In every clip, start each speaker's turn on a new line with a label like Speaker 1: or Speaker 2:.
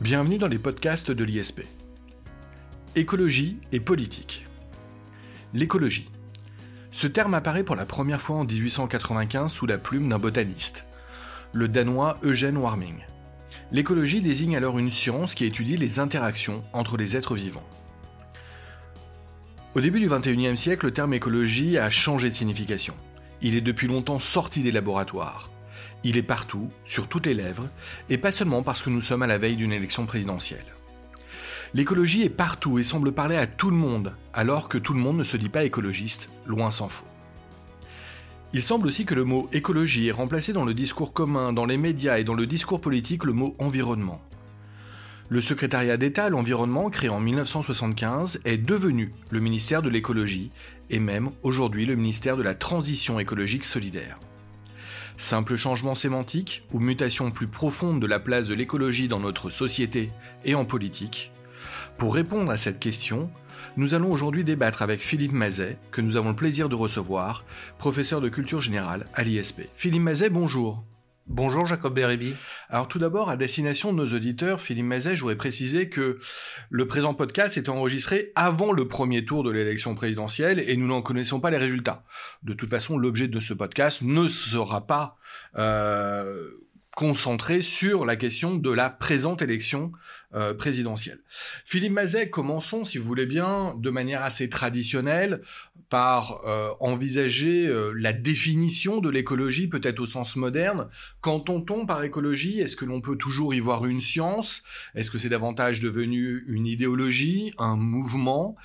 Speaker 1: Bienvenue dans les podcasts de l'ISP. Écologie et politique. L'écologie. Ce terme apparaît pour la première fois en 1895 sous la plume d'un botaniste, le danois Eugène Warming. L'écologie désigne alors une science qui étudie les interactions entre les êtres vivants. Au début du XXIe siècle, le terme écologie a changé de signification. Il est depuis longtemps sorti des laboratoires. Il est partout, sur toutes les lèvres, et pas seulement parce que nous sommes à la veille d'une élection présidentielle. L'écologie est partout et semble parler à tout le monde, alors que tout le monde ne se dit pas écologiste, loin s'en faut. Il semble aussi que le mot écologie est remplacé dans le discours commun, dans les médias et dans le discours politique le mot environnement. Le secrétariat d'État à l'environnement, créé en 1975, est devenu le ministère de l'écologie et même aujourd'hui le ministère de la transition écologique solidaire. Simple changement sémantique ou mutation plus profonde de la place de l'écologie dans notre société et en politique? Pour répondre à cette question, nous allons aujourd'hui débattre avec Philippe Mazet, que nous avons le plaisir de recevoir, professeur de culture générale à l'ISP. Philippe Mazet, bonjour.
Speaker 2: Bonjour Jacob Bérébi.
Speaker 1: Alors tout d'abord, à destination de nos auditeurs, Philippe Mazet, je voudrais préciser que le présent podcast est enregistré avant le premier tour de l'élection présidentielle et nous n'en connaissons pas les résultats. De toute façon, l'objet de ce podcast ne sera pas euh, concentré sur la question de la présente élection euh, présidentielle. Philippe Mazet, commençons, si vous voulez bien, de manière assez traditionnelle, par euh, envisager euh, la définition de l'écologie, peut-être au sens moderne. Qu'entend-on par écologie? Est-ce que l'on peut toujours y voir une science? Est-ce que c'est davantage devenu une idéologie, un mouvement?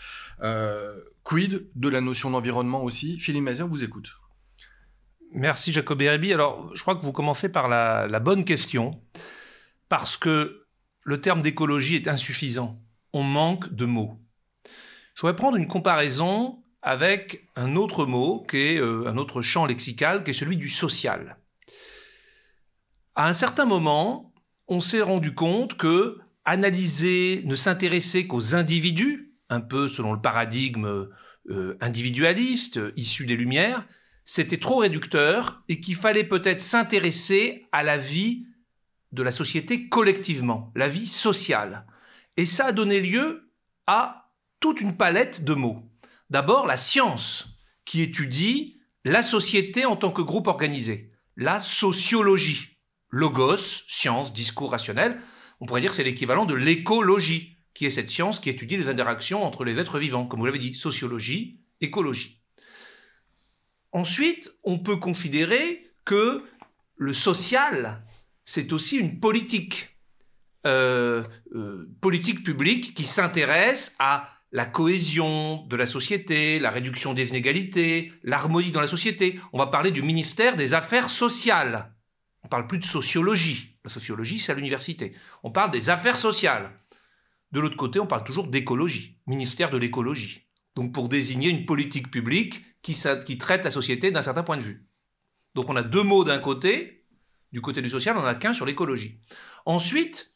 Speaker 1: Quid de la notion d'environnement aussi? Philippe Mazet, on vous écoute.
Speaker 2: Merci Jacob Erebi. Alors, je crois que vous commencez par la, la bonne question, parce que le terme d'écologie est insuffisant. On manque de mots. Je voudrais prendre une comparaison avec un autre mot, qui est euh, un autre champ lexical, qui est celui du social. À un certain moment, on s'est rendu compte que analyser, ne s'intéresser qu'aux individus, un peu selon le paradigme euh, individualiste issu des Lumières, c'était trop réducteur et qu'il fallait peut-être s'intéresser à la vie de la société collectivement, la vie sociale. Et ça a donné lieu à toute une palette de mots. D'abord, la science, qui étudie la société en tant que groupe organisé. La sociologie. Logos, science, discours rationnel. On pourrait dire que c'est l'équivalent de l'écologie, qui est cette science qui étudie les interactions entre les êtres vivants, comme vous l'avez dit, sociologie, écologie. Ensuite, on peut considérer que le social, c'est aussi une politique, euh, euh, politique publique qui s'intéresse à la cohésion de la société, la réduction des inégalités, l'harmonie dans la société. On va parler du ministère des Affaires sociales. On parle plus de sociologie. La sociologie, c'est à l'université. On parle des affaires sociales. De l'autre côté, on parle toujours d'écologie, ministère de l'écologie. Donc pour désigner une politique publique qui, traite la société d'un certain point de vue. Donc on a deux mots d'un côté, du côté du social, on n'en a qu'un sur l'écologie. Ensuite,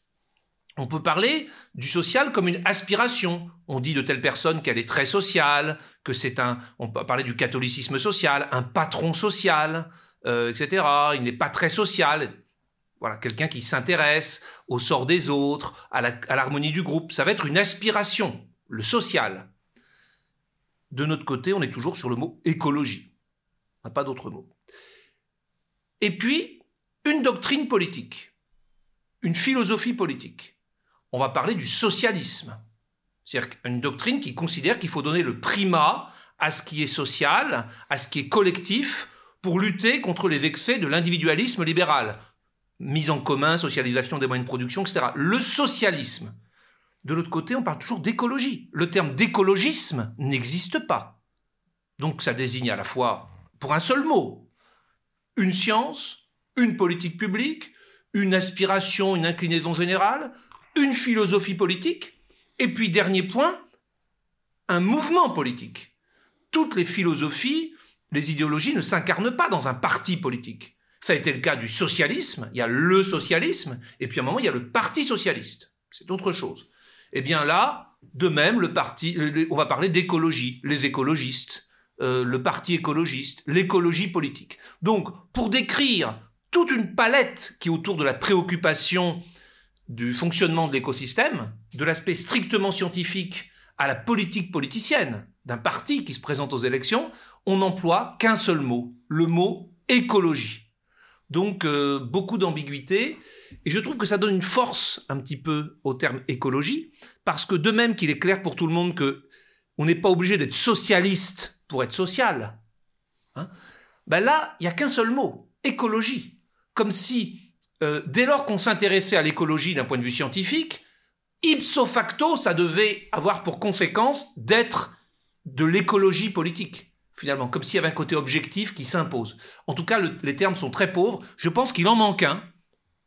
Speaker 2: on peut parler du social comme une aspiration. On dit de telle personne qu'elle est très sociale, que c'est un. On peut parler du catholicisme social, un patron social, euh, etc. Il n'est pas très social. Voilà, quelqu'un qui s'intéresse au sort des autres, à l'harmonie du groupe. Ça va être une aspiration, le social. De notre côté, on est toujours sur le mot écologie. On n'a pas d'autre mot. Et puis, une doctrine politique, une philosophie politique. On va parler du socialisme. C'est-à-dire une doctrine qui considère qu'il faut donner le primat à ce qui est social, à ce qui est collectif, pour lutter contre les excès de l'individualisme libéral. Mise en commun, socialisation des moyens de production, etc. Le socialisme, de l'autre côté, on parle toujours d'écologie. Le terme d'écologisme n'existe pas. Donc ça désigne à la fois, pour un seul mot, une science, une politique publique, une aspiration, une inclinaison générale, une philosophie politique, et puis dernier point, un mouvement politique. Toutes les philosophies, les idéologies ne s'incarnent pas dans un parti politique. Ça a été le cas du socialisme, il y a le socialisme, et puis à un moment, il y a le parti socialiste. C'est autre chose. Eh bien là, de même, le parti, euh, on va parler d'écologie, les écologistes, euh, le parti écologiste, l'écologie politique. Donc, pour décrire toute une palette qui est autour de la préoccupation du fonctionnement de l'écosystème, de l'aspect strictement scientifique à la politique politicienne d'un parti qui se présente aux élections, on n'emploie qu'un seul mot, le mot écologie. Donc euh, beaucoup d'ambiguïté, et je trouve que ça donne une force un petit peu au terme écologie, parce que de même qu'il est clair pour tout le monde que on n'est pas obligé d'être socialiste pour être social, hein, ben là, il n'y a qu'un seul mot, écologie. Comme si, euh, dès lors qu'on s'intéressait à l'écologie d'un point de vue scientifique, ipso facto, ça devait avoir pour conséquence d'être de l'écologie politique, finalement, comme s'il y avait un côté objectif qui s'impose. En tout cas, les termes sont très pauvres. Je pense qu'il en manque un.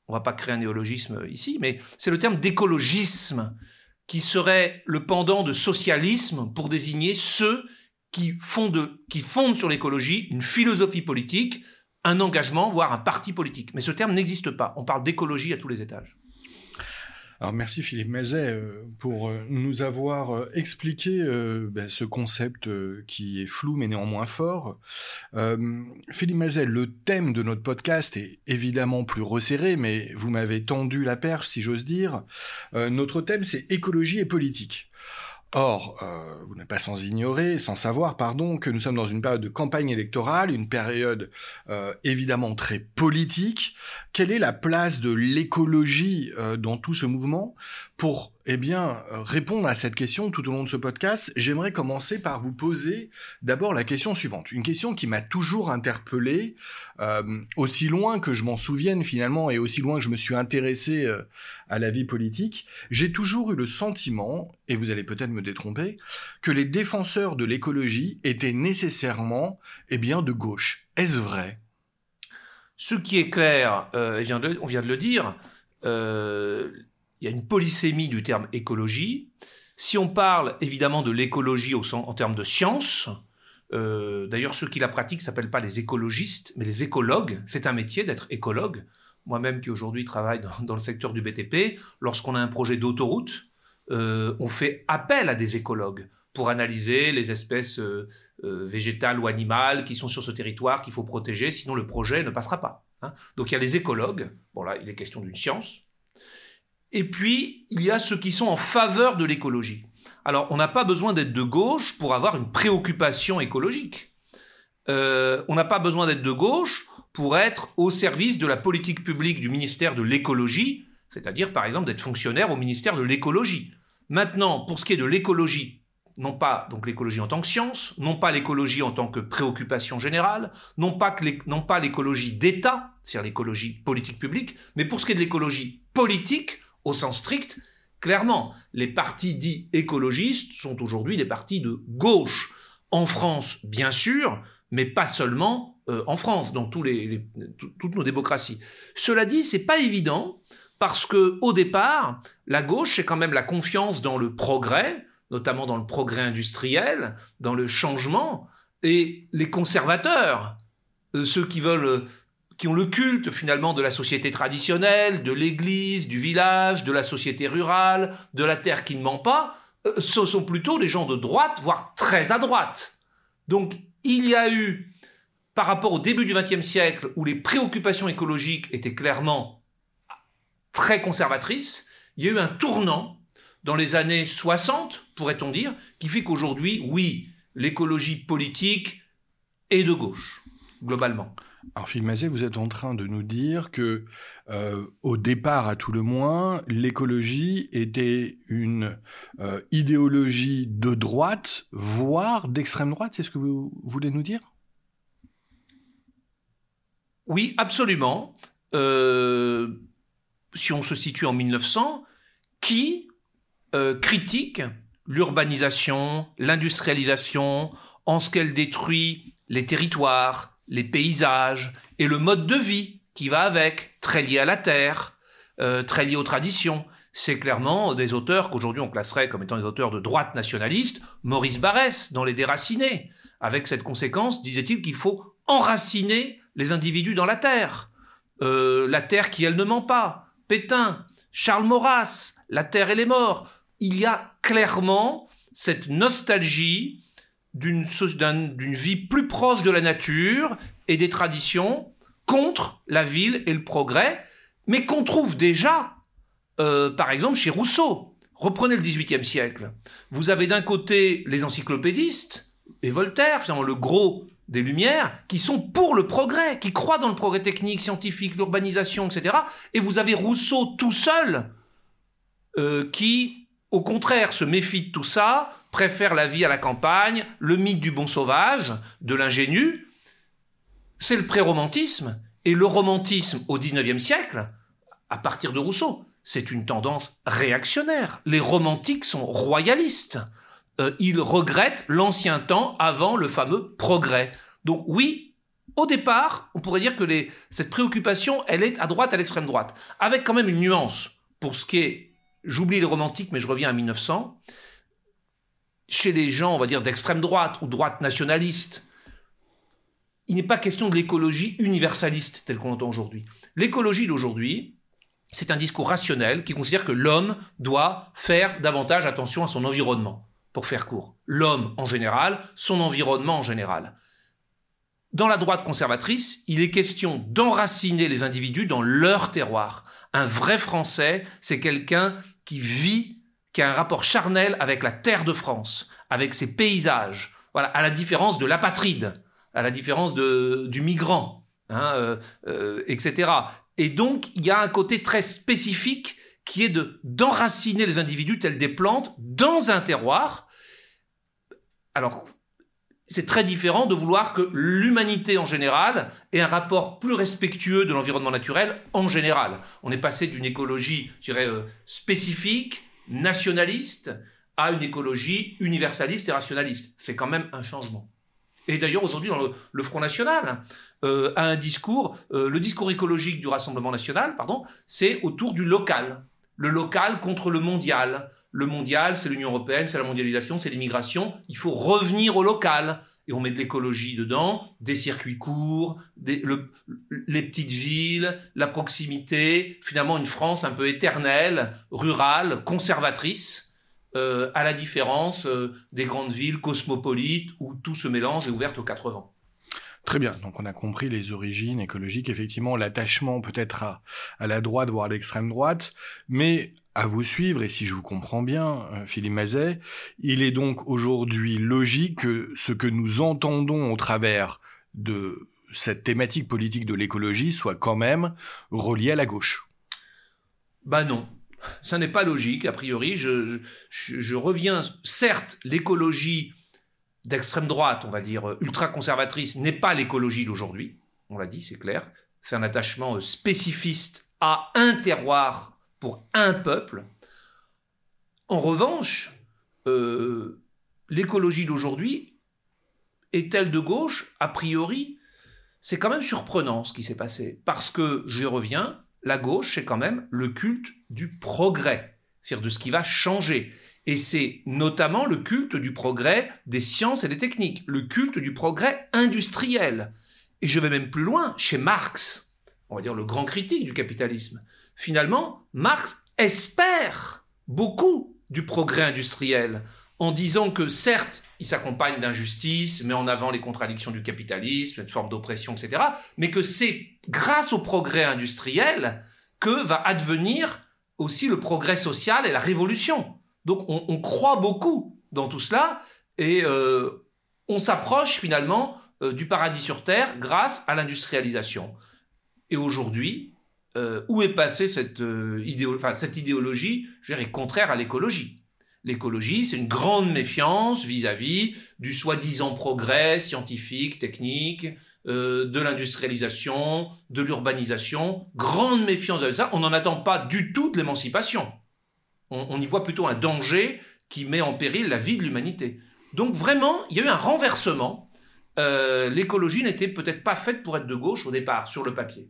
Speaker 2: On va pas créer un néologisme ici, mais c'est le terme d'écologisme qui serait le pendant de socialisme pour désigner ceux qui fondent, qui fondent sur l'écologie une philosophie politique, un engagement, voire un parti politique. Mais ce terme n'existe pas. On parle d'écologie à tous les étages.
Speaker 1: Alors merci Philippe Mazet euh, pour euh, nous avoir euh, expliqué ben, ce concept qui est flou mais néanmoins fort. Philippe Mazet, le thème de notre podcast est évidemment plus resserré, mais vous m'avez tendu la perche si j'ose dire. notre thème c'est écologie et politique. Or, euh, vous n'êtes pas sans ignorer, sans savoir, pardon, que nous sommes dans une période de campagne électorale, une période euh, évidemment très politique. Quelle est la place de l'écologie euh, dans tout ce mouvement? Pour eh euh, répondre à cette question tout au long de ce podcast, j'aimerais commencer par vous poser d'abord la question suivante. Une question qui m'a toujours interpellé, euh, aussi loin que je m'en souvienne finalement, et aussi loin que je me suis intéressé euh, à la vie politique. J'ai toujours eu le sentiment, et vous allez peut-être me détromper, que les défenseurs de l'écologie étaient nécessairement, eh bien, de gauche. Est-ce vrai?
Speaker 2: Ce qui est clair, on vient de le dire, il y a une polysémie du terme écologie. Si on parle évidemment de l'écologie en termes de science, euh, d'ailleurs ceux qui la pratiquent ne s'appellent pas les écologistes, mais les écologues. C'est un métier d'être écologue. Moi-même qui aujourd'hui travaille dans, le secteur du BTP, lorsqu'on a un projet d'autoroute, euh, on fait appel à des écologues pour analyser les espèces euh, végétales ou animales qui sont sur ce territoire qu'il faut protéger, sinon le projet ne passera pas. Hein. Donc il y a les écologues, bon là il est question d'une science, et puis, il y a ceux qui sont en faveur de l'écologie. Alors, on n'a pas besoin d'être de gauche pour avoir une préoccupation écologique. Euh, on n'a pas besoin d'être de gauche pour être au service de la politique publique du ministère de l'écologie, c'est-à-dire par exemple d'être fonctionnaire au ministère de l'écologie. Maintenant, pour ce qui est de l'écologie, non pas donc l'écologie en tant que science, non pas l'écologie en tant que préoccupation générale, non pas, non pas l'écologie d'État, c'est-à-dire l'écologie politique publique, mais pour ce qui est de l'écologie politique, au sens strict, clairement, les partis dits écologistes sont aujourd'hui des partis de gauche. En France, bien sûr, mais pas seulement euh, en France, dans tous les, toutes nos démocraties. Cela dit, c'est pas évident parce que au départ, la gauche, c'est quand même la confiance dans le progrès, notamment dans le progrès industriel, dans le changement, et les conservateurs, euh, ceux qui veulent qui ont le culte finalement de la société traditionnelle, de l'église, du village, de la société rurale, de la terre qui ne ment pas, euh, ce sont plutôt des gens de droite, voire très à droite. Donc il y a eu, par rapport au début du XXe siècle, où les préoccupations écologiques étaient clairement très conservatrices, il y a eu un tournant dans les années 60, pourrait-on dire, qui fait qu'aujourd'hui, oui, l'écologie politique est de gauche, globalement.
Speaker 1: Philippe Mazet, vous êtes en train de nous dire que, euh, au départ, à tout le moins, l'écologie était une euh, idéologie de droite, voire d'extrême droite. C'est ce que vous voulez nous dire?
Speaker 2: Oui, absolument. Euh, si on se situe en 1900, qui critique l'urbanisation, l'industrialisation, en ce qu'elle détruit les territoires, les paysages et le mode de vie qui va avec, très lié à la terre, euh, très lié aux traditions. C'est clairement des auteurs qu'aujourd'hui on classerait comme étant des auteurs de droite nationaliste, Maurice Barrès dans Les Déracinés, avec cette conséquence, disait-il, qu'il faut enraciner les individus dans la terre. Euh, la terre qui, elle, ne ment pas. Pétain, Charles Maurras, La terre et les morts. Il y a clairement cette nostalgie d'une vie plus proche de la nature et des traditions contre la ville et le progrès, mais qu'on trouve déjà euh, par exemple, chez Rousseau. Reprenez le XVIIIe siècle. Vous avez d'un côté les encyclopédistes et Voltaire, finalement le gros des Lumières, qui sont pour le progrès, qui croient dans le progrès technique, scientifique, l'urbanisation, etc. Et vous avez Rousseau tout seul, euh, qui, au contraire, se méfie de tout ça, préfère la vie à la campagne, le mythe du bon sauvage, de l'ingénu. C'est le pré-romantisme. Et le romantisme au XIXe siècle, à partir de Rousseau, c'est une tendance réactionnaire. Les romantiques sont royalistes. Euh, ils regrettent l'ancien temps avant le fameux progrès. Donc oui, au départ, on pourrait dire que cette préoccupation, elle est à droite, à l'extrême droite, avec quand même une nuance pour ce qui est, j'oublie les romantiques, mais je reviens à 1900, chez les gens, on va dire, d'extrême droite ou droite nationaliste, il n'est pas question de l'écologie universaliste telle qu'on l'entend aujourd'hui. L'écologie d'aujourd'hui, c'est un discours rationnel qui considère que l'homme doit faire davantage attention à son environnement, pour faire court. L'homme en général, son environnement en général. Dans la droite conservatrice, il est question d'enraciner les individus dans leur terroir. Un vrai Français, c'est quelqu'un qui vit, qui a un rapport charnel avec la terre de France, avec ses paysages, à la différence de l'apatride, à la différence de, du migrant, hein, euh, euh, etc. Et donc, il y a un côté très spécifique qui est de d'enraciner les individus tels des plantes dans un terroir. Alors, c'est très différent de vouloir que l'humanité en général ait un rapport plus respectueux de l'environnement naturel en général. On est passé d'une écologie, je dirais, euh, spécifique, nationaliste, à une écologie universaliste et rationaliste. C'est quand même un changement. Et d'ailleurs, aujourd'hui, dans le, Front National, euh, a un discours, euh, le discours écologique du Rassemblement National, pardon, c'est autour du local. Le local contre le mondial. Le mondial, c'est l'Union Européenne, c'est la mondialisation, c'est l'immigration. Il faut revenir au local. Et on met de l'écologie dedans, des circuits courts, les petites villes, la proximité, finalement une France un peu éternelle, rurale, conservatrice euh, à la différence euh, des grandes villes cosmopolites où tout se mélange et ouvert aux quatre vents.
Speaker 1: Très bien, donc on a compris les origines écologiques, effectivement l'attachement peut-être à, la droite, voire à l'extrême droite, mais à vous suivre, et si je vous comprends bien, euh, Philippe Mazet, il est donc aujourd'hui logique que ce que nous entendons au travers de cette thématique politique de l'écologie soit quand même relié à la gauche.
Speaker 2: Bah non, ça n'est pas logique, a priori. Je, reviens, certes, l'écologie d'extrême droite, on va dire ultra-conservatrice, n'est pas l'écologie d'aujourd'hui. On l'a dit, c'est clair. C'est un attachement spécifiste à un terroir pour un peuple. En revanche, euh, l'écologie d'aujourd'hui est-elle de gauche? A priori, c'est quand même surprenant ce qui s'est passé. Parce que, je reviens, la gauche, c'est quand même le culte du progrès, c'est-à-dire de ce qui va changer. Et c'est notamment le culte du progrès des sciences et des techniques, le culte du progrès industriel. Et je vais même plus loin, chez Marx, on va dire le grand critique du capitalisme. Finalement, Marx espère beaucoup du progrès industriel en disant que certes, il s'accompagne d'injustice, met en avant les contradictions du capitalisme, une forme d'oppression, etc., mais que c'est grâce au progrès industriel que va advenir aussi le progrès social et la révolution. Donc on, croit beaucoup dans tout cela et euh, on s'approche finalement euh, du paradis sur Terre grâce à l'industrialisation. Et aujourd'hui, euh, où est passée cette, idéologie, je dirais, contraire à l'écologie L'écologie, c'est une grande méfiance vis-à-vis du soi-disant progrès scientifique, technique, de l'industrialisation, de l'urbanisation. Grande méfiance de ça. On n'en attend pas du tout de l'émancipation. On, y voit plutôt un danger qui met en péril la vie de l'humanité. Donc vraiment, il y a eu un renversement. Euh, l'écologie n'était peut-être pas faite pour être de gauche au départ, sur le papier.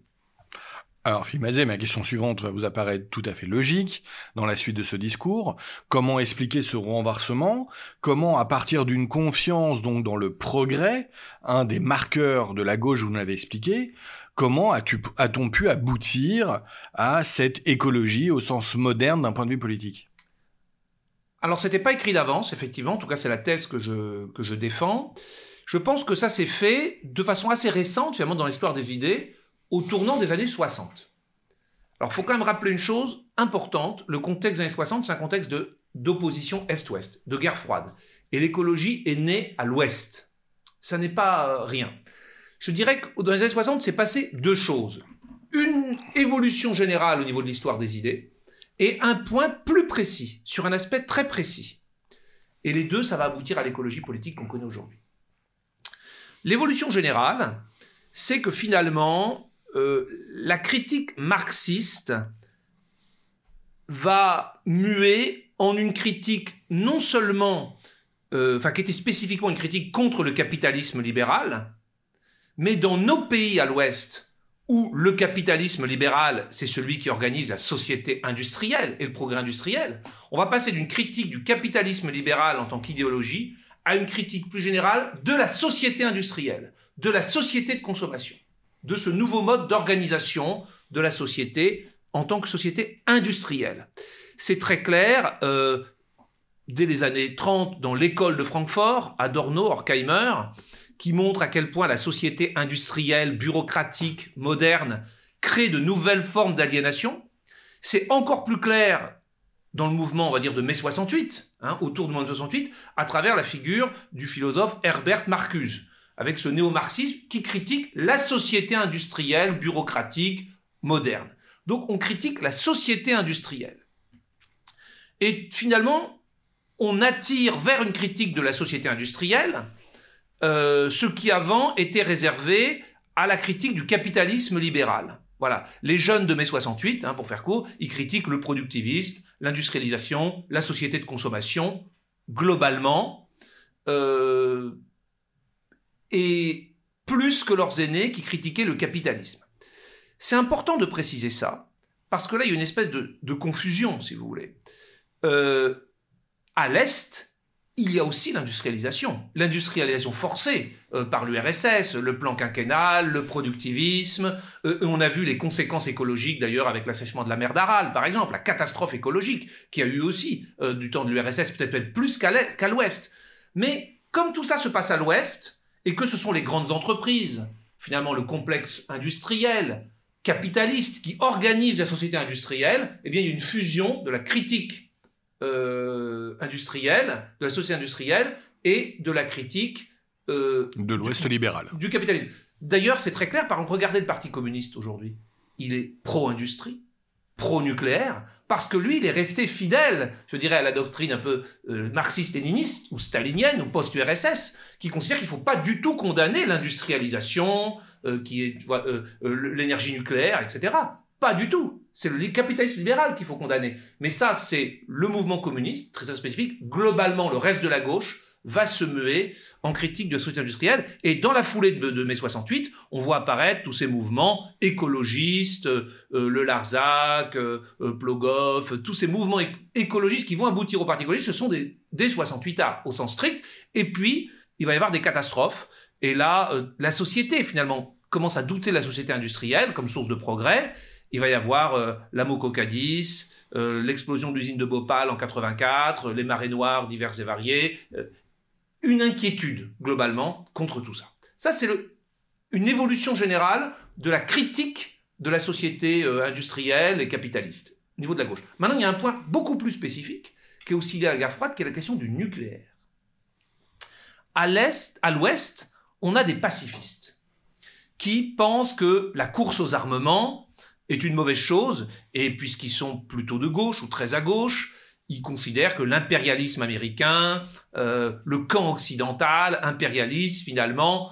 Speaker 1: Alors, Mazet, ma question suivante va vous apparaître tout à fait logique dans la suite de ce discours. Comment expliquer ce renversement? Comment, à partir d'une confiance donc dans le progrès, un des marqueurs de la gauche, vous l'avez expliqué, comment a-t-on pu aboutir à cette écologie au sens moderne d'un point de vue politique?
Speaker 2: Alors, c'était pas écrit d'avance, effectivement. En tout cas, c'est la thèse que je, défends. Je pense que ça s'est fait de façon assez récente, finalement, dans l'histoire des idées au tournant des années 60. Alors, il faut quand même rappeler une chose importante. Le contexte des années 60, c'est un contexte d'opposition Est-Ouest, de guerre froide. Et l'écologie est née à l'Ouest. Ça n'est pas euh, rien. Je dirais que dans les années 60, c'est passé deux choses. Une évolution générale au niveau de l'histoire des idées et un point plus précis, sur un aspect très précis. Et les deux, ça va aboutir à l'écologie politique qu'on connaît aujourd'hui. L'évolution générale, c'est que finalement, euh, la critique marxiste va muer en une critique non seulement, euh, enfin qui était spécifiquement une critique contre le capitalisme libéral, mais dans nos pays à l'Ouest, où le capitalisme libéral, c'est celui qui organise la société industrielle et le progrès industriel, on va passer d'une critique du capitalisme libéral en tant qu'idéologie à une critique plus générale de la société industrielle, de la société de consommation, de ce nouveau mode d'organisation de la société en tant que société industrielle. C'est très clair, euh, dès les années 30, dans l'école de Francfort, Adorno, Horkheimer, qui montre à quel point la société industrielle, bureaucratique, moderne, crée de nouvelles formes d'aliénation. C'est encore plus clair dans le mouvement, on va dire, de mai 68, hein, autour de mai 68, à travers la figure du philosophe Herbert Marcuse, avec ce néo-marxisme qui critique la société industrielle, bureaucratique, moderne. Donc on critique la société industrielle. Et finalement, on attire vers une critique de la société industrielle euh, ce qui avant était réservé à la critique du capitalisme libéral. Voilà, les jeunes de mai 68, hein, pour faire court, ils critiquent le productivisme, l'industrialisation, la société de consommation, globalement, euh, et plus que leurs aînés qui critiquaient le capitalisme. C'est important de préciser ça, parce que là, il y a une espèce de, confusion, si vous voulez. Euh, à l'Est, il y a aussi l'industrialisation, l'industrialisation forcée euh, par l'URSS, le plan quinquennal, le productivisme. Euh, on a vu les conséquences écologiques d'ailleurs avec l'assèchement de la mer d'Aral, par exemple, la catastrophe écologique qui a eu aussi euh, du temps de l'URSS, peut-être même plus qu'à l'Ouest. Mais comme tout ça se passe à l'Ouest et que ce sont les grandes entreprises, finalement le complexe industriel, capitaliste qui organise la société industrielle, eh bien il y a une fusion de la critique euh, industrielle, de la société industrielle et de la critique
Speaker 1: euh, de l'Ouest libéral.
Speaker 2: Du capitalisme. D'ailleurs, c'est très clair, par exemple, regardez le Parti communiste aujourd'hui. Il est pro-industrie, pro-nucléaire, parce que lui, il est resté fidèle, je dirais, à la doctrine un peu euh, marxiste-léniniste ou stalinienne ou post-URSS, qui considère qu'il ne faut pas du tout condamner l'industrialisation, qui est l'énergie nucléaire, etc. Pas du tout. C'est le capitalisme libéral qu'il faut condamner. Mais ça, c'est le mouvement communiste, très spécifique. Globalement, le reste de la gauche va se muer en critique de la société industrielle. Et dans la foulée de, mai 68, on voit apparaître tous ces mouvements écologistes, euh, le Larzac, euh, euh, Plogoff, tous ces mouvements écologistes qui vont aboutir au Parti communiste, ce sont des, des 68A au sens strict. Et puis, il va y avoir des catastrophes. Et là, la société, finalement, commence à douter de la société industrielle comme source de progrès il va y avoir euh, la Mococadis, euh, l'explosion de l'usine de Bhopal en 84, les marées noires diverses et variées, euh, une inquiétude globalement contre tout ça. Ça, c'est une évolution générale de la critique de la société industrielle et capitaliste au niveau de la gauche. Maintenant, il y a un point beaucoup plus spécifique qui est aussi lié à la guerre froide, qui est la question du nucléaire. À l'est, à l'ouest, on a des pacifistes qui pensent que la course aux armements est une mauvaise chose, et puisqu'ils sont plutôt de gauche ou très à gauche, ils considèrent que l'impérialisme américain, euh, le camp occidental, impérialiste, finalement,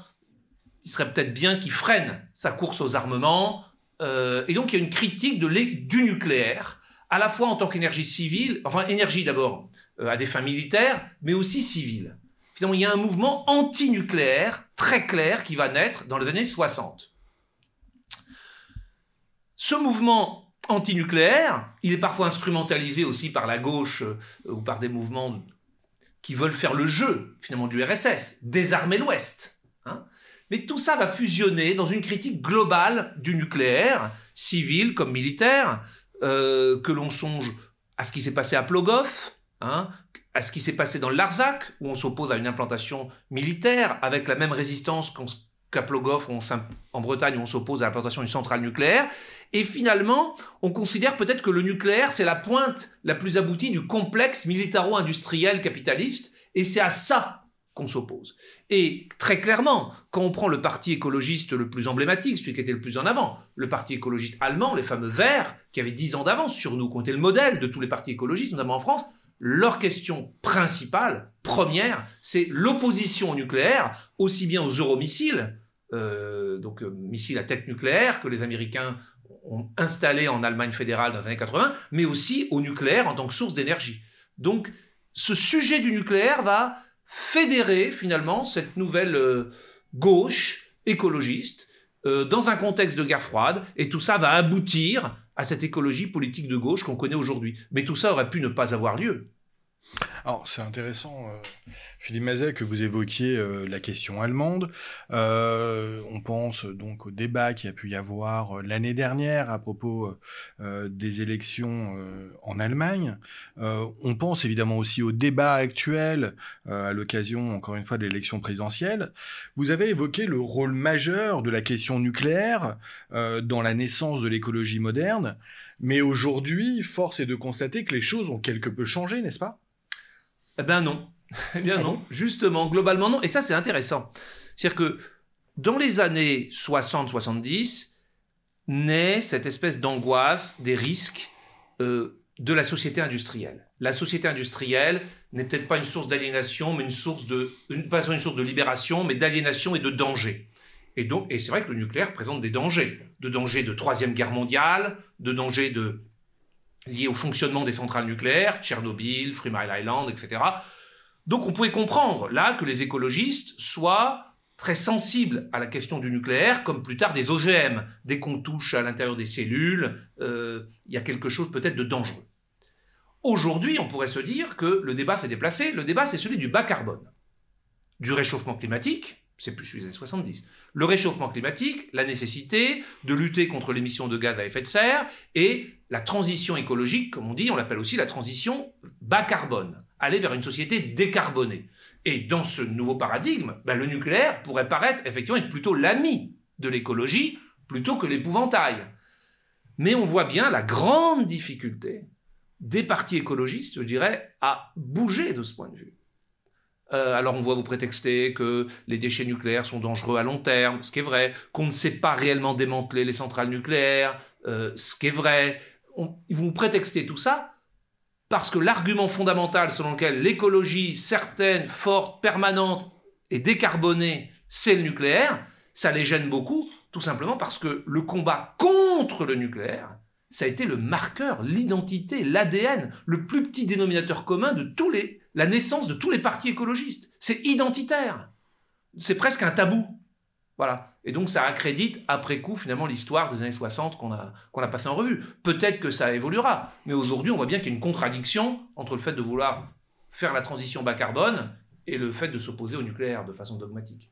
Speaker 2: il serait peut-être bien qu'il freine sa course aux armements. Euh, et donc il y a une critique de du nucléaire, à la fois en tant qu'énergie civile, enfin énergie d'abord euh, à des fins militaires, mais aussi civile. Finalement, il y a un mouvement anti-nucléaire très clair qui va naître dans les années 60. Ce mouvement antinucléaire, il est parfois instrumentalisé aussi par la gauche euh, ou par des mouvements qui veulent faire le jeu finalement du RSS, désarmer l'Ouest. Hein. Mais tout ça va fusionner dans une critique globale du nucléaire, civil comme militaire, euh, que l'on songe à ce qui s'est passé à Plogoff, hein, à ce qui s'est passé dans Larzac, où on s'oppose à une implantation militaire avec la même résistance Kaplogov en Bretagne on s'oppose à l'implantation d'une centrale nucléaire. Et finalement, on considère peut-être que le nucléaire, c'est la pointe la plus aboutie du complexe militaro-industriel capitaliste. Et c'est à ça qu'on s'oppose. Et très clairement, quand on prend le parti écologiste le plus emblématique, celui qui était le plus en avant, le parti écologiste allemand, les fameux Verts, qui avaient 10 ans d'avance sur nous, qui ont été le modèle de tous les partis écologistes, notamment en France, leur question principale, première, c'est l'opposition au nucléaire, aussi bien aux euromissiles, euh, donc euh, missiles à tête nucléaire que les Américains ont installés en Allemagne fédérale dans les années 80, mais aussi au nucléaire en tant que source d'énergie. Donc ce sujet du nucléaire va fédérer finalement cette nouvelle euh, gauche écologiste dans un contexte de guerre froide, et tout ça va aboutir à cette écologie politique de gauche qu'on connaît aujourd'hui. Mais tout ça aurait pu ne pas avoir lieu.
Speaker 1: Alors c'est intéressant, euh, Philippe Mazet, que vous évoquiez euh, la question allemande. Euh, on pense donc au débat qui a pu y avoir l'année dernière à propos des élections en Allemagne. on pense évidemment aussi au débat actuel à l'occasion, encore une fois, de l'élection présidentielle. Vous avez évoqué le rôle majeur de la question nucléaire dans la naissance de l'écologie moderne. Mais aujourd'hui, force est de constater que les choses ont quelque peu changé, n'est-ce pas?
Speaker 2: eh bien non. Eh bien non. Justement, globalement non. Et ça, c'est intéressant. C'est-à-dire que dans les années 60-70, naît cette espèce d'angoisse des risques euh, de la société industrielle. La société industrielle n'est peut-être pas une source d'aliénation, mais une source de, pas une source de libération, mais d'aliénation et de danger. Et donc, et c'est vrai que le nucléaire présente des dangers, de dangers de troisième guerre mondiale, de dangers de liés au fonctionnement des centrales nucléaires, Tchernobyl, Three Island, etc. Donc on pouvait comprendre là que les écologistes soient très sensibles à la question du nucléaire, comme plus tard des OGM. Dès qu'on touche à l'intérieur des cellules, euh, il y a quelque chose peut-être de dangereux. Aujourd'hui, on pourrait se dire que le débat s'est déplacé. Le débat, c'est celui du bas carbone, du réchauffement climatique, c'est plus les années 70. Le réchauffement climatique, la nécessité de lutter contre l'émission de gaz à effet de serre et la transition écologique, comme on dit, on l'appelle aussi la transition bas carbone, aller vers une société décarbonée. Et dans ce nouveau paradigme, ben, le nucléaire pourrait paraître effectivement être plutôt l'ami de l'écologie plutôt que l'épouvantail. Mais on voit bien la grande difficulté des partis écologistes, je dirais, à bouger de ce point de vue. Euh, alors on voit vous prétexter que les déchets nucléaires sont dangereux à long terme, ce qui est vrai, qu'on ne sait pas réellement démanteler les centrales nucléaires, euh, ce qui est vrai. ils vont vous prétexter tout ça parce que l'argument fondamental selon lequel l'écologie certaine, forte, permanente et décarbonée, c'est le nucléaire, ça les gêne beaucoup, tout simplement parce que le combat contre le nucléaire, ça a été le marqueur, l'identité, l'ADN, le plus petit dénominateur commun de tous les la naissance de tous les partis écologistes. C'est identitaire. C'est presque un tabou. Voilà. Et donc ça accrédite après coup finalement l'histoire des années 60 qu'on a, qu'on a passé en revue. Peut-être que ça évoluera, mais aujourd'hui on voit bien qu'il y a une contradiction entre le fait de vouloir faire la transition bas carbone et le fait de s'opposer au nucléaire de façon dogmatique.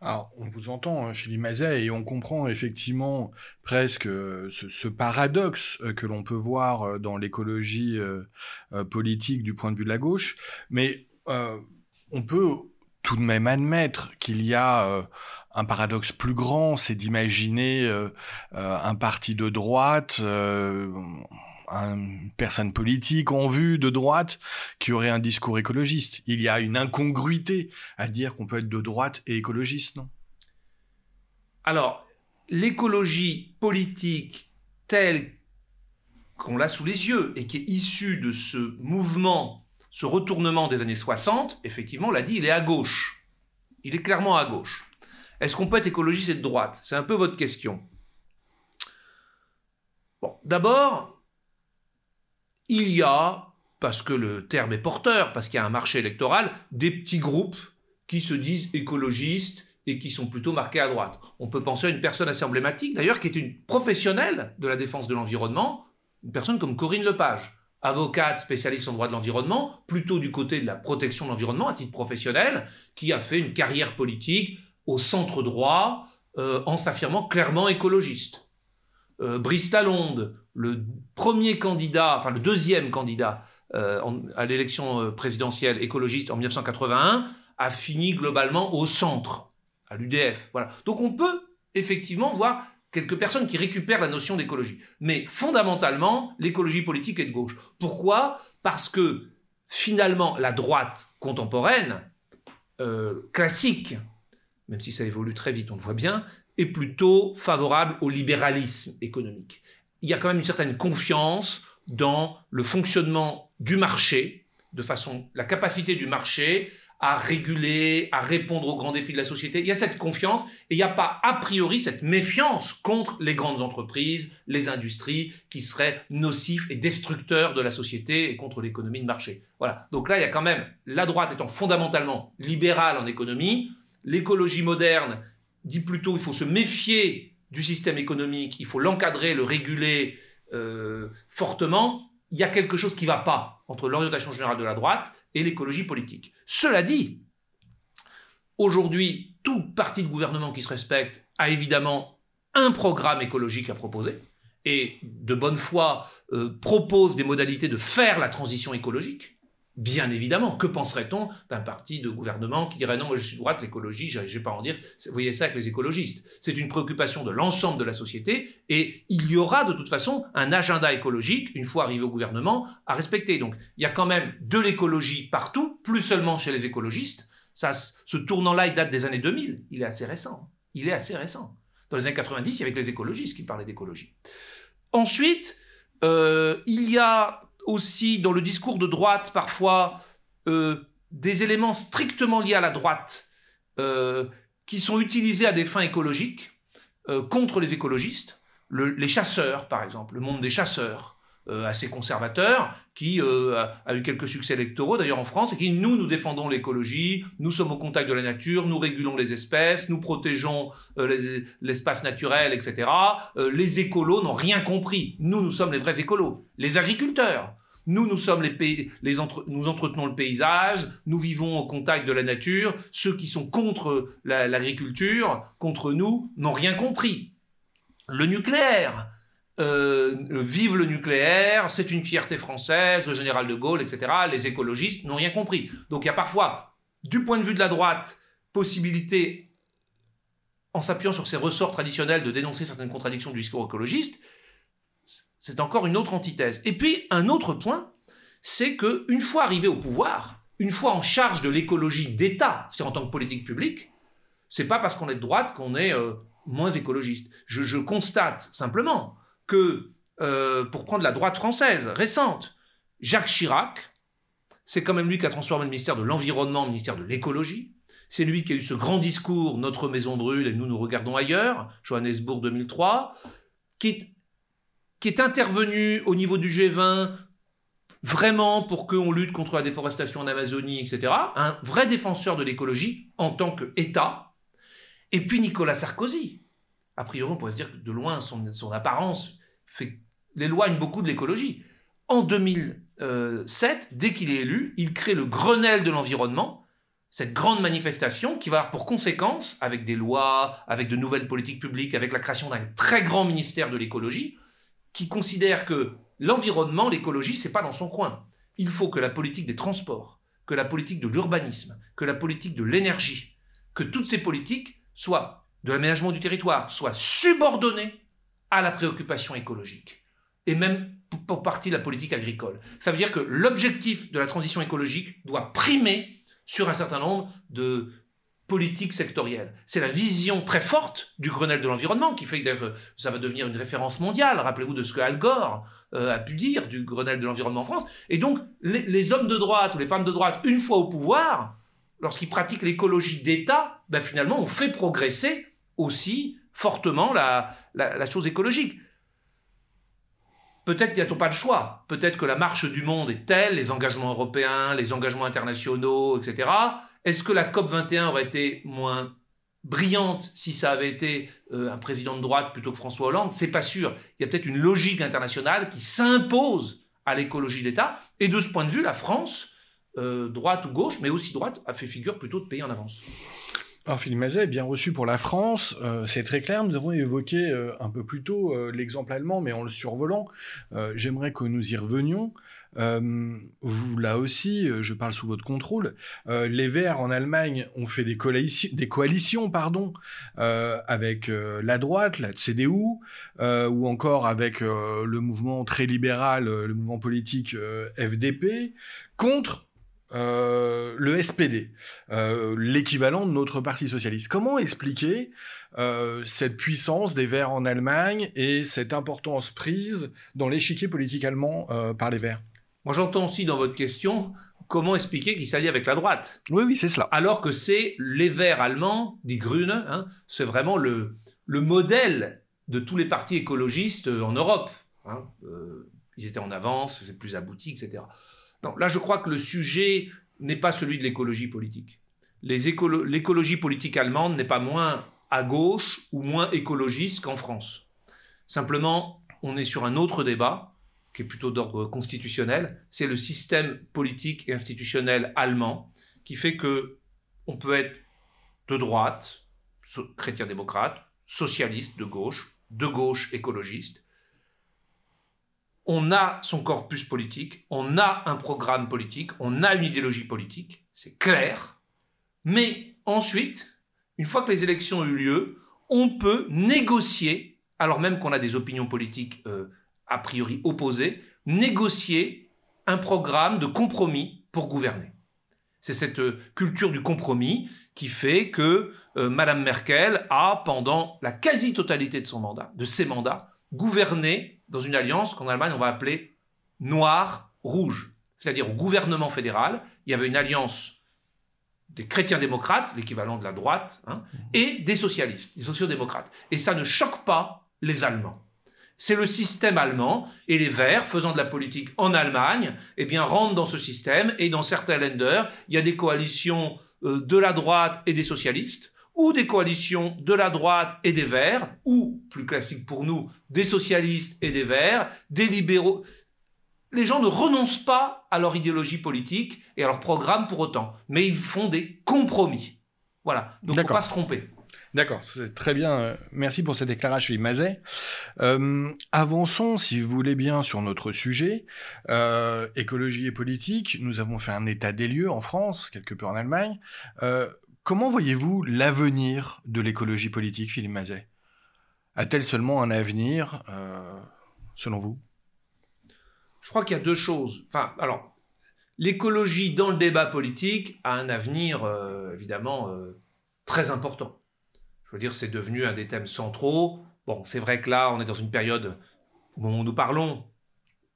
Speaker 1: Alors, on vous entend, hein, Philippe Mazet, et on comprend effectivement presque euh, ce, paradoxe euh, que l'on peut voir euh, dans l'écologie politique du point de vue de la gauche, mais on peut tout de même admettre qu'il y a un paradoxe plus grand, c'est d'imaginer un parti de droite une personne politique en vue de droite qui aurait un discours écologiste. Il y a une incongruité à dire qu'on peut être de droite et écologiste, non?
Speaker 2: Alors, l'écologie politique telle qu'on l'a sous les yeux et qui est issue de ce mouvement, ce retournement des années 60, effectivement, on l'a dit, il est à gauche. Il est clairement à gauche. Est-ce qu'on peut être écologiste et de droite? C'est un peu votre question. Bon, d'abord, il y a, parce que le terme est porteur, parce qu'il y a un marché électoral, des petits groupes qui se disent écologistes et qui sont plutôt marqués à droite. On peut penser à une personne assez emblématique, d'ailleurs, qui est une professionnelle de la défense de l'environnement, une personne comme Corinne Lepage, avocate spécialiste en droit de l'environnement, plutôt du côté de la protection de l'environnement à titre professionnel, qui a fait une carrière politique au centre droit euh, en s'affirmant clairement écologiste. Euh, Brice Lalonde, le premier candidat, enfin le deuxième candidat euh, à l'élection euh, présidentielle écologiste en 1981, a fini globalement au centre. à l'UDF. Voilà. Donc on peut effectivement voir quelques personnes qui récupèrent la notion d'écologie. Mais fondamentalement, l'écologie politique est de gauche. Pourquoi? Parce que finalement, la droite contemporaine, euh, classique, même si ça évolue très vite, on le voit bien, est plutôt favorable au libéralisme économique. Il y a quand même une certaine confiance dans le fonctionnement du marché, de façon, la capacité du marché à réguler, à répondre aux grands défis de la société. Il y a cette confiance et il n'y a pas a priori cette méfiance contre les grandes entreprises, les industries qui seraient nocifs et destructeurs de la société et contre l'économie de marché. Voilà. Donc là, il y a quand même la droite étant fondamentalement libérale en économie, l'écologie moderne dit plutôt il faut se méfier du système économique, il faut l'encadrer, le réguler euh, fortement. Il y a quelque chose qui ne va pas entre l'orientation générale de la droite et l'écologie politique. Cela dit, aujourd'hui, tout parti de gouvernement qui se respecte a évidemment un programme écologique à proposer et de bonne foi euh, propose des modalités de faire la transition écologique. Bien évidemment, que penserait-on d'un parti de gouvernement qui dirait non, moi je suis droite, l'écologie, je vais pas en dire. Vous voyez ça avec les écologistes. C'est une préoccupation de l'ensemble de la société et il y aura de toute façon un agenda écologique, une fois arrivé au gouvernement, à respecter. Donc il y a quand même de l'écologie partout, plus seulement chez les écologistes. Ça, ce tournant-là, il date des années 2000. Il est assez récent. Il est assez récent. Dans les années 90, il y avait les écologistes qui parlaient d'écologie. Ensuite, euh, il y a aussi dans le discours de droite parfois euh, des éléments strictement liés à la droite euh, qui sont utilisés à des fins écologiques euh, contre les écologistes. les chasseurs, par exemple, le monde des chasseurs, assez conservateur, qui a, eu quelques succès électoraux d'ailleurs en France, et qui, nous, nous défendons l'écologie, nous sommes au contact de la nature, nous régulons les espèces, nous protégeons l'espace naturel, etc. les écolos n'ont rien compris. Nous, nous sommes les vrais écolos. Les agriculteurs, nous, nous sommes les, les nous entretenons le paysage, nous vivons au contact de la nature. Ceux qui sont contre l'agriculture, contre nous, n'ont rien compris. Le nucléaire, euh, vive le nucléaire, c'est une fierté française, le général de Gaulle, etc. Les écologistes n'ont rien compris. Donc il y a parfois, du point de vue de la droite, possibilité, en s'appuyant sur ses ressorts traditionnels, de dénoncer certaines contradictions du discours écologiste, c'est encore une autre antithèse. Et puis, un autre point, c'est qu'une fois arrivé au pouvoir, une fois en charge de l'écologie d'État, c'est-à-dire en tant que politique publique, c'est pas parce qu'on est de droite qu'on est euh, moins écologiste. Je, constate simplement que, euh, pour prendre la droite française récente, Jacques Chirac, c'est quand même lui qui a transformé le ministère de l'Environnement en ministère de l'écologie. C'est lui qui a eu ce grand discours Notre maison brûle et nous nous regardons ailleurs, Johannesburg 2003, qui est qui est intervenu au niveau du G20 vraiment pour qu'on lutte contre la déforestation en Amazonie, etc. Un vrai défenseur de l'écologie en tant qu'État. Et puis Nicolas Sarkozy. A priori, on pourrait se dire que de loin, son, apparence fait, l'éloigne beaucoup de l'écologie. En 2007, dès qu'il est élu, il crée le Grenelle de l'environnement, cette grande manifestation qui va avoir pour conséquence, avec des lois, avec de nouvelles politiques publiques, avec la création d'un très grand ministère de l'écologie, qui considère que l'environnement, l'écologie, c'est pas dans son coin. Il faut que la politique des transports, que la politique de l'urbanisme, que la politique de l'énergie, que toutes ces politiques soient de l'aménagement du territoire, soient subordonnées à la préoccupation écologique. Et même pour partie la politique agricole. Ça veut dire que l'objectif de la transition écologique doit primer sur un certain nombre de, politique sectorielle. C'est la vision très forte du Grenelle de l'environnement qui fait que ça va devenir une référence mondiale. Rappelez-vous de ce que Al Gore euh, a pu dire du Grenelle de l'environnement en France. Et donc, les, hommes de droite ou les femmes de droite, une fois au pouvoir, lorsqu'ils pratiquent l'écologie d'État, ben finalement, on fait progresser aussi fortement la, chose écologique. Peut-être n'y a-t-on pas le choix. Peut-être que la marche du monde est telle, les engagements européens, les engagements internationaux, etc., est-ce que la COP 21 aurait été moins brillante si ça avait été euh, un président de droite plutôt que François Hollande? C'est pas sûr. Il y a peut-être une logique internationale qui s'impose à l'écologie d'État. Et de ce point de vue, la France, euh, droite ou gauche, mais aussi droite, a fait figure plutôt de pays en avance.
Speaker 1: Alors Philippe Mazet bien reçu pour la France, euh, c'est très clair. Nous avons évoqué un peu plus tôt l'exemple allemand, mais en le survolant. J'aimerais que nous y revenions. Euh, vous, là aussi, euh, je parle sous votre contrôle, euh, les Verts en Allemagne ont fait des, coalitions, des coalitions pardon, avec la droite, la CDU, ou encore avec le mouvement très libéral, le mouvement politique FDP, contre euh, le SPD, euh, l'équivalent de notre parti socialiste. Comment expliquer euh, cette puissance des Verts en Allemagne et cette importance prise dans l'échiquier politique allemand par les Verts?
Speaker 2: Moi j'entends aussi dans votre question comment expliquer qu'ils s'allient avec la droite.
Speaker 1: Oui, oui, c'est cela.
Speaker 2: Alors que c'est les Verts allemands, dit Grüne, hein, c'est vraiment le, le modèle de tous les partis écologistes en Europe. Hein. ils étaient en avance, c'est plus abouti, etc là, je crois que le sujet n'est pas celui de l'écologie politique. L'écologie politique allemande n'est pas moins à gauche ou moins écologiste qu'en France. Simplement, on est sur un autre débat qui est plutôt d'ordre constitutionnel, c'est le système politique et institutionnel allemand qui fait que on peut être de droite, chrétien-démocrate, socialiste de gauche, de gauche écologiste, on a son corpus politique, on a un programme politique, on a une idéologie politique, c'est clair. Mais ensuite, une fois que les élections ont eu lieu, on peut négocier, alors même qu'on a des opinions politiques euh, a priori opposées, négocier un programme de compromis pour gouverner. C'est cette euh, culture du compromis qui fait que euh, Madame Merkel a, pendant la quasi-totalité de son mandat, de ses mandats, gouverné dans une alliance qu'en Allemagne on va appeler noir-rouge. C'est-à-dire au gouvernement fédéral, il y avait une alliance des chrétiens démocrates, l'équivalent de la droite, hein, et des socialistes, des sociodémocrates. Et ça ne choque pas les Allemands. C'est le système allemand et les Verts, faisant de la politique en Allemagne, eh bien rentrent dans ce système et dans certains lenders, il y a des coalitions euh, de la droite et des socialistes ou des coalitions de la droite et des Verts, ou, plus classique pour nous, des socialistes et des Verts, des libéraux. Les gens ne renoncent pas à leur idéologie politique et à leur programme pour autant, mais ils font des compromis. Voilà, donc il ne faut pas se tromper.
Speaker 1: D'accord, c'est très bien. Merci pour cette déclaration, Mazet. Euh, avançons, si vous voulez bien, sur notre sujet. Euh, écologie et politique, nous avons fait un état des lieux en France, quelque peu en Allemagne. Euh, Comment voyez-vous l'avenir de l'écologie politique, Philippe Mazet? A-t-elle seulement un avenir, euh, selon vous?
Speaker 2: Je crois qu'il y a deux choses. Enfin, alors, l'écologie dans le débat politique a un avenir, euh, évidemment, euh, très important. Je veux dire, c'est devenu un des thèmes centraux. Bon, c'est vrai que là, on est dans une période, au moment où nous parlons,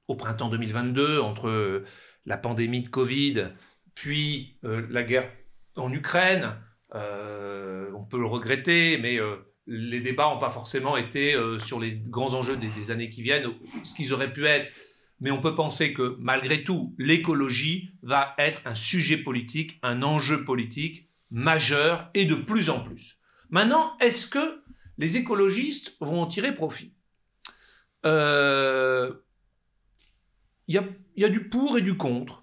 Speaker 2: au printemps 2022, entre la pandémie de Covid, puis la guerre en Ukraine, euh, on peut le regretter, mais euh, les débats n'ont pas forcément été euh, sur les grands enjeux des, années qui viennent, ce qu'ils auraient pu être. Mais on peut penser que malgré tout, l'écologie va être un sujet politique, un enjeu politique majeur et de plus en plus. Maintenant, est-ce que les écologistes vont en tirer profit? Il y, y, a du pour et du contre.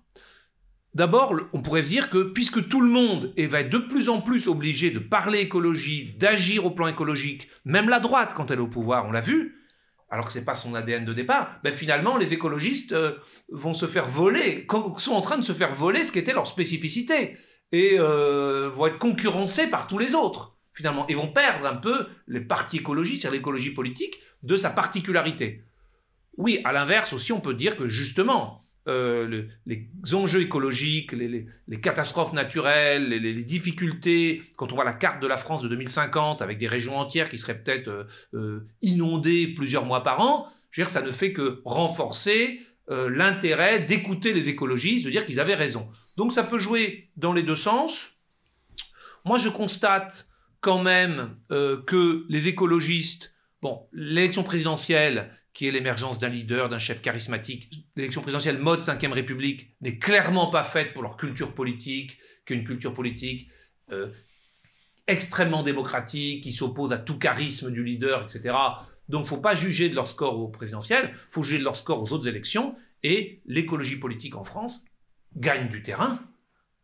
Speaker 2: D'abord, on pourrait se dire que puisque tout le monde va être de plus en plus obligé de parler écologie, d'agir au plan écologique, même la droite quand elle est au pouvoir, on l'a vu, alors que ce n'est pas son ADN de départ, ben finalement les écologistes euh, vont se faire voler, sont en train de se faire voler ce qui était leur spécificité, et euh, vont être concurrencés par tous les autres, finalement, et vont perdre un peu les partis écologistes, c'est-à-dire l'écologie politique, de sa particularité. Oui, à l'inverse aussi, on peut dire que justement, euh, les enjeux écologiques, les, catastrophes naturelles, les, difficultés, quand on voit la carte de la France de 2050 avec des régions entières qui seraient peut-être euh, euh, inondées plusieurs mois par an, je veux dire, ça ne fait que renforcer l'intérêt d'écouter les écologistes, de dire qu'ils avaient raison. Donc ça peut jouer dans les deux sens. Moi, je constate quand même que les écologistes, bon, l'élection présidentielle, qui est l'émergence d'un leader, d'un chef charismatique. L'élection présidentielle mode 5ème République n'est clairement pas faite pour leur culture politique, qu'une culture politique euh, extrêmement démocratique, qui s'oppose à tout charisme du leader, etc. Donc, faut pas juger de leur score au présidentiel, il faut juger de leur score aux autres élections. Et l'écologie politique en France gagne du terrain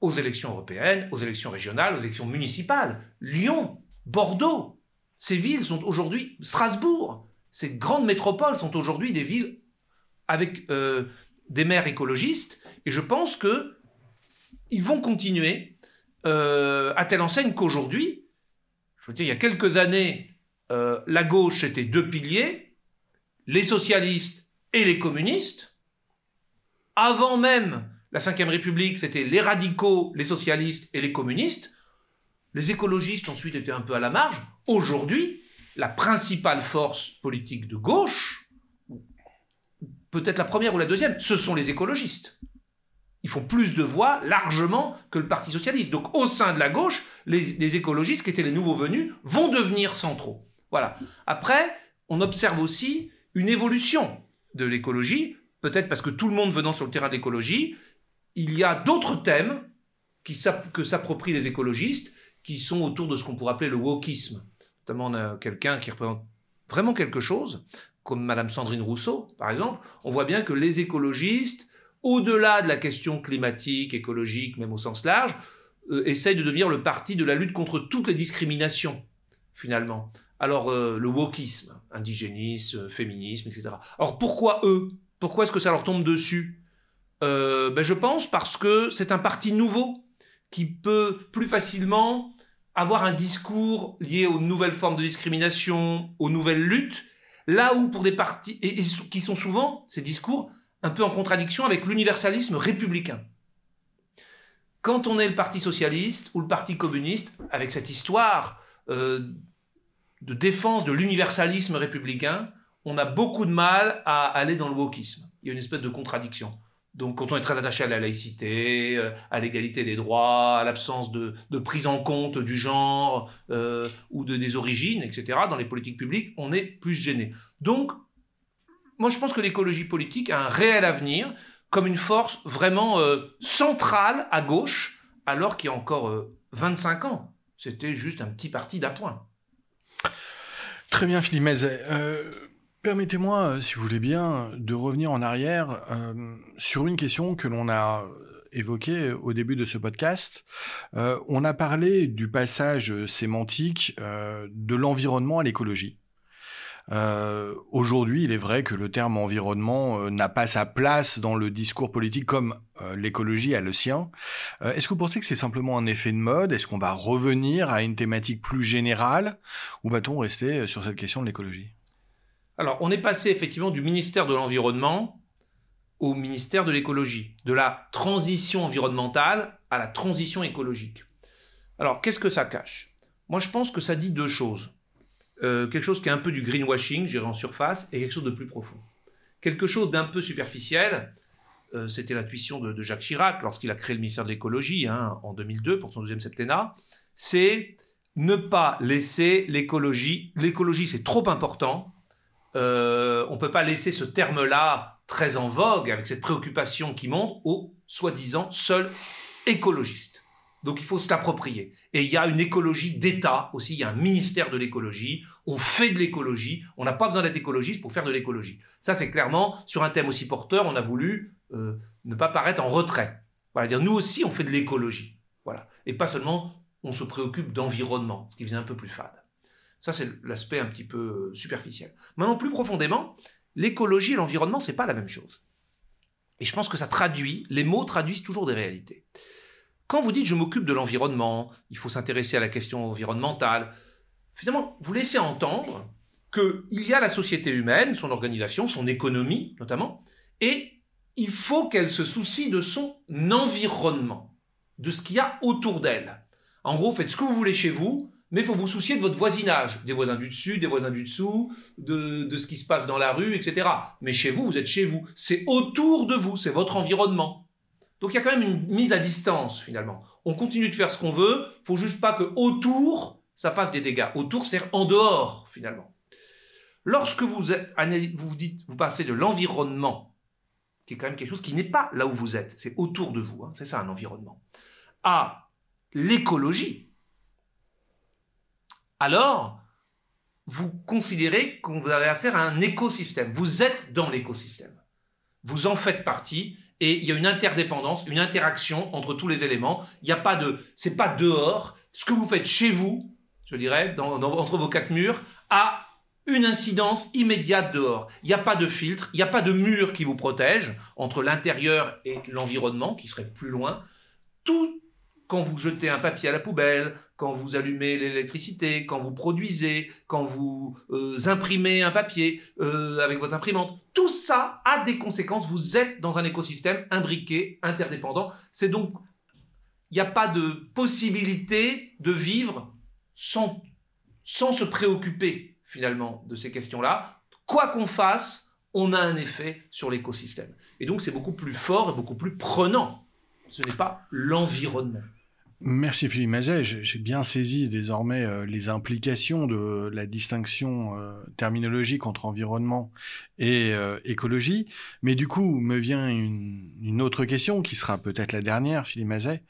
Speaker 2: aux élections européennes, aux élections régionales, aux élections municipales. Lyon, Bordeaux, ces villes sont aujourd'hui Strasbourg ces grandes métropoles sont aujourd'hui des villes avec euh, des maires écologistes, et je pense que ils vont continuer euh, à telle enseigne qu'aujourd'hui, je veux dire, il y a quelques années, euh, la gauche était deux piliers, les socialistes et les communistes. Avant même la Ve République, c'était les radicaux, les socialistes et les communistes. Les écologistes ensuite étaient un peu à la marge. Aujourd'hui, la principale force politique de gauche, peut-être la première ou la deuxième, ce sont les écologistes. Ils font plus de voix largement que le Parti socialiste. Donc au sein de la gauche, les, écologistes, qui étaient les nouveaux venus, vont devenir centraux. Voilà. Après, on observe aussi une évolution de l'écologie, peut-être parce que tout le monde venant sur le terrain de l'écologie, il y a d'autres thèmes que s'approprient les écologistes, qui sont autour de ce qu'on pourrait appeler le wokisme notamment quelqu'un qui représente vraiment quelque chose, comme Madame Sandrine Rousseau, par exemple, on voit bien que les écologistes, au-delà de la question climatique, écologique, même au sens large, euh, essayent de devenir le parti de la lutte contre toutes les discriminations, finalement. Alors, euh, le wokisme, indigénisme, féminisme, etc. Alors, pourquoi eux? Pourquoi est-ce que ça leur tombe dessus? Euh, ben, Je pense parce que c'est un parti nouveau qui peut plus facilement avoir un discours lié aux nouvelles formes de discrimination, aux nouvelles luttes, là où pour des partis, et, qui sont souvent ces discours un peu en contradiction avec l'universalisme républicain. Quand on est le Parti socialiste ou le Parti communiste, avec cette histoire euh, de défense de l'universalisme républicain, on a beaucoup de mal à aller dans le wokisme. Il y a une espèce de contradiction. Donc, quand on est très attaché à la laïcité, euh, à l'égalité des droits, à l'absence de, prise en compte du genre euh, ou de, des origines, etc., dans les politiques publiques, on est plus gêné. Donc, moi, je pense que l'écologie politique a un réel avenir comme une force vraiment euh, centrale à gauche, alors qu'il y a encore 25 ans, c'était juste un petit parti d'appoint.
Speaker 1: Très bien, Philippe Mézet. Permettez-moi, euh, si vous voulez bien, de revenir en arrière euh, sur une question que l'on a évoquée au début de ce podcast. Euh, on a parlé du passage sémantique de l'environnement à l'écologie. Aujourd'hui, il est vrai que le terme environnement n'a pas sa place dans le discours politique comme l'écologie a le sien. Est-ce que vous pensez que c'est simplement un effet de mode? Est-ce qu'on va revenir à une thématique plus générale? Ou va-t-on rester sur cette question de l'écologie?
Speaker 2: Alors, on est passé effectivement du ministère de l'Environnement au ministère de l'écologie, de la transition environnementale à la transition écologique. Alors, qu'est-ce que ça cache? Moi, je pense que ça dit deux choses. Euh, quelque chose qui est un peu du greenwashing, j'irai en surface, et quelque chose de plus profond. Quelque chose d'un peu superficiel, euh, c'était l'intuition de, Jacques Chirac lorsqu'il a créé le ministère de l'écologie hein, en 2002 pour son deuxième septennat, c'est ne pas laisser l'écologie. L'écologie, c'est trop important euh, on ne peut pas laisser ce terme-là très en vogue, avec cette préoccupation qui monte, aux soi-disant seuls écologistes. Donc il faut se l'approprier. Et il y a une écologie d'État aussi, il y a un ministère de l'écologie, on fait de l'écologie, on n'a pas besoin d'être écologiste pour faire de l'écologie. Ça c'est clairement, sur un thème aussi porteur, on a voulu euh, ne pas paraître en retrait. Voilà, dire nous aussi on fait de l'écologie. Voilà. Et pas seulement on se préoccupe d'environnement, ce qui faisait un peu plus fade. Ça, c'est l'aspect un petit peu euh, superficiel. Maintenant, plus profondément, l'écologie et l'environnement, c'est pas la même chose. Et je pense que ça traduit, les mots traduisent toujours des réalités. Quand vous dites je m'occupe de l'environnement, il faut s'intéresser à la question environnementale, finalement, vous laissez entendre qu'il y a la société humaine, son organisation, son économie notamment, et il faut qu'elle se soucie de son environnement, de ce qu'il y a autour d'elle. En gros, faites ce que vous voulez chez vous, mais il faut vous soucier de votre voisinage, des voisins du dessus, des voisins du dessous, de, ce qui se passe dans la rue, etc. Mais chez vous, vous êtes chez vous. C'est autour de vous, c'est votre environnement. Donc il y a quand même une mise à distance finalement. On continue de faire ce qu'on veut, il faut juste pas que autour ça fasse des dégâts. Autour, c'est-à-dire en dehors finalement. Lorsque vous, vous passez de l'environnement, qui est quand même quelque chose qui n'est pas là où vous êtes, c'est autour de vous, hein, c'est ça un environnement, à l'écologie, alors vous considérez qu'on vous avez affaire à un écosystème. Vous êtes dans l'écosystème. Vous en faites partie et il y a une interdépendance, une interaction entre tous les éléments. Il n'y a pas de, c'est pas dehors. Ce que vous faites chez vous, je dirais, entre vos quatre murs, a une incidence immédiate dehors. Il n'y a pas de filtre, il n'y a pas de mur qui vous protège entre l'intérieur et l'environnement, qui serait plus loin. Tout, quand vous jetez un papier à la poubelle, quand vous allumez l'électricité, quand vous produisez, quand vous euh, imprimez un papier euh, avec votre imprimante, tout ça a des conséquences. Vous êtes dans un écosystème imbriqué, interdépendant. C'est donc, il n'y a pas de possibilité de vivre sans, sans se préoccuper finalement de ces questions-là. Quoi qu'on fasse, on a un effet sur l'écosystème. Et donc c'est beaucoup plus fort et beaucoup plus prenant. Ce n'est pas l'environnement.
Speaker 1: Merci Philippe Mazet. J'ai bien saisi désormais euh, les implications de la distinction euh, terminologique entre environnement et euh, écologie. Mais du coup, me vient une, une autre question qui sera peut-être la dernière, Philippe Mazet.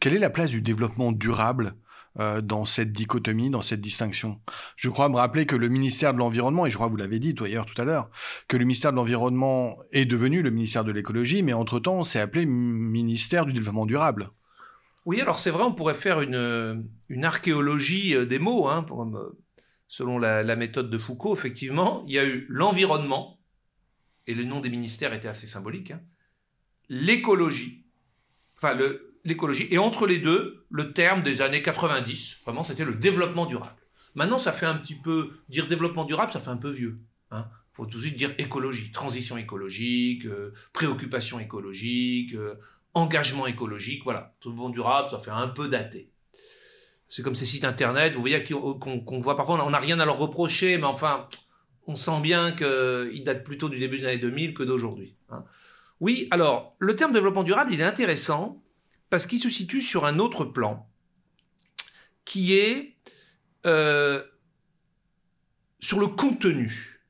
Speaker 1: quelle est la place du développement durable euh, dans cette dichotomie, dans cette distinction. Je crois me rappeler que le ministère de l'Environnement, et je crois que vous l'avez dit tout à l'heure, que le ministère de l'Environnement est devenu le ministère de l'écologie, mais entre-temps, c'est appelé ministère du développement durable.
Speaker 2: Oui, alors c'est vrai, on pourrait faire une, archéologie euh, des mots, hein, selon la, méthode de Foucault, effectivement. Il y a eu l'environnement, et le nom des ministères était assez symbolique, hein, l'écologie, enfin le, l'écologie. Et entre les deux, le terme des années 90, vraiment, c'était le développement durable. Maintenant, ça fait un petit peu, dire développement durable, ça fait un peu vieux. Il hein. faut tout de suite dire écologie, transition écologique, euh, préoccupation écologique, euh, engagement écologique, voilà. Développement durable, ça fait un peu daté. C'est comme ces sites internet, vous voyez qu'on voit parfois, on n'a rien à leur reprocher, mais enfin, on sent bien qu'ils datent plutôt du début des années 2000 que d'aujourd'hui. Hein. Oui, alors, le terme développement durable, il est intéressant parce qu'il se situe sur un autre plan, qui est euh, sur le contenu.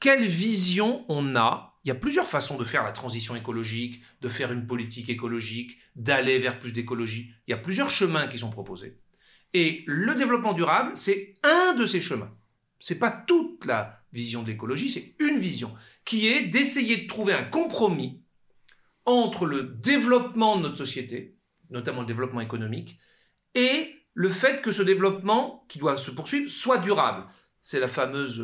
Speaker 2: Quelle vision on a? Il y a plusieurs façons de faire la transition écologique, de faire une politique écologique, d'aller vers plus d'écologie. Il y a plusieurs chemins qui sont proposés. Et le développement durable, c'est un de ces chemins. C'est pas toute la vision de l'écologie, c'est une vision qui est d'essayer de trouver un compromis entre le développement de notre société, notamment le développement économique, et le fait que ce développement, qui doit se poursuivre, soit durable. C'est la fameuse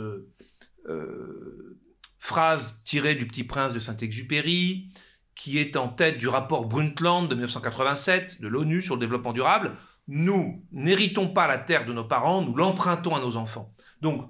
Speaker 2: euh, phrase tirée du Petit Prince de Saint-Exupéry, qui est en tête du rapport Brundtland de 1987 de l'ONU sur le développement durable. Nous n'héritons pas la terre de nos parents, nous l'empruntons à nos enfants. Donc,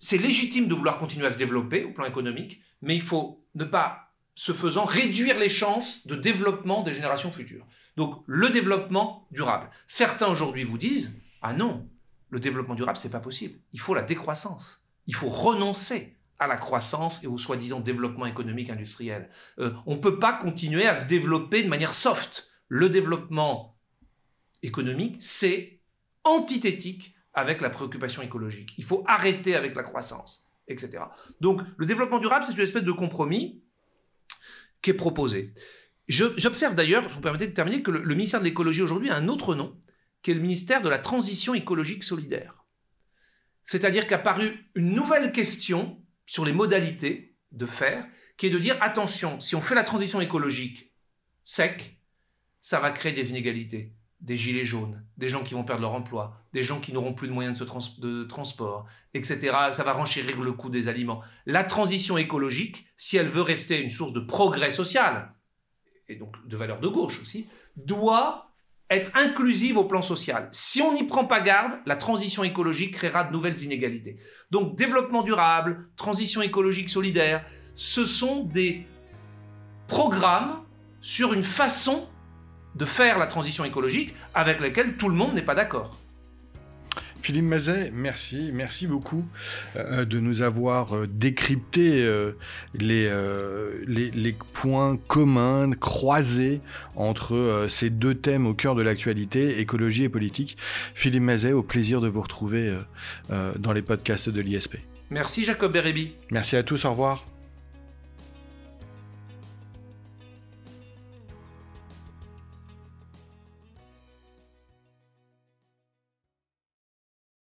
Speaker 2: c'est légitime de vouloir continuer à se développer au plan économique, mais il faut ne pas ce faisant, réduire les chances de développement des générations futures. Donc le développement durable. Certains aujourd'hui vous disent ah non, le développement durable c'est pas possible. Il faut la décroissance. Il faut renoncer à la croissance et au soi-disant développement économique industriel. Euh, on ne peut pas continuer à se développer de manière soft. Le développement économique, c'est antithétique avec la préoccupation écologique. Il faut arrêter avec la croissance, etc. Donc le développement durable, c'est une espèce de compromis qui est proposé. J'observe d'ailleurs, je vous permettez de terminer, que le, ministère de l'écologie aujourd'hui a un autre nom, qui est le ministère de la transition écologique solidaire. C'est-à-dire qu'a paru une nouvelle question sur les modalités de faire, qui est de dire attention, si on fait la transition écologique sec, ça va créer des inégalités, des gilets jaunes, des gens qui vont perdre leur emploi, des gens qui n'auront plus de moyens de, transport, etc. Ça va renchérir le coût des aliments. La transition écologique, si elle veut rester une source de progrès social, et donc de valeur de gauche aussi, doit être inclusive au plan social. Si on n'y prend pas garde, la transition écologique créera de nouvelles inégalités. Donc développement durable, transition écologique solidaire, ce sont des programmes sur une façon de faire la transition écologique avec laquelle tout le monde n'est pas d'accord.
Speaker 1: Philippe Mazet, merci, merci beaucoup euh, de nous avoir euh, décrypté euh, les, les, points communs, croisés entre ces deux thèmes au cœur de l'actualité, écologie et politique. Philippe Mazet, au plaisir de vous retrouver dans les podcasts de l'ISP.
Speaker 2: Merci Jacob Bérébi.
Speaker 1: Merci à tous, au revoir.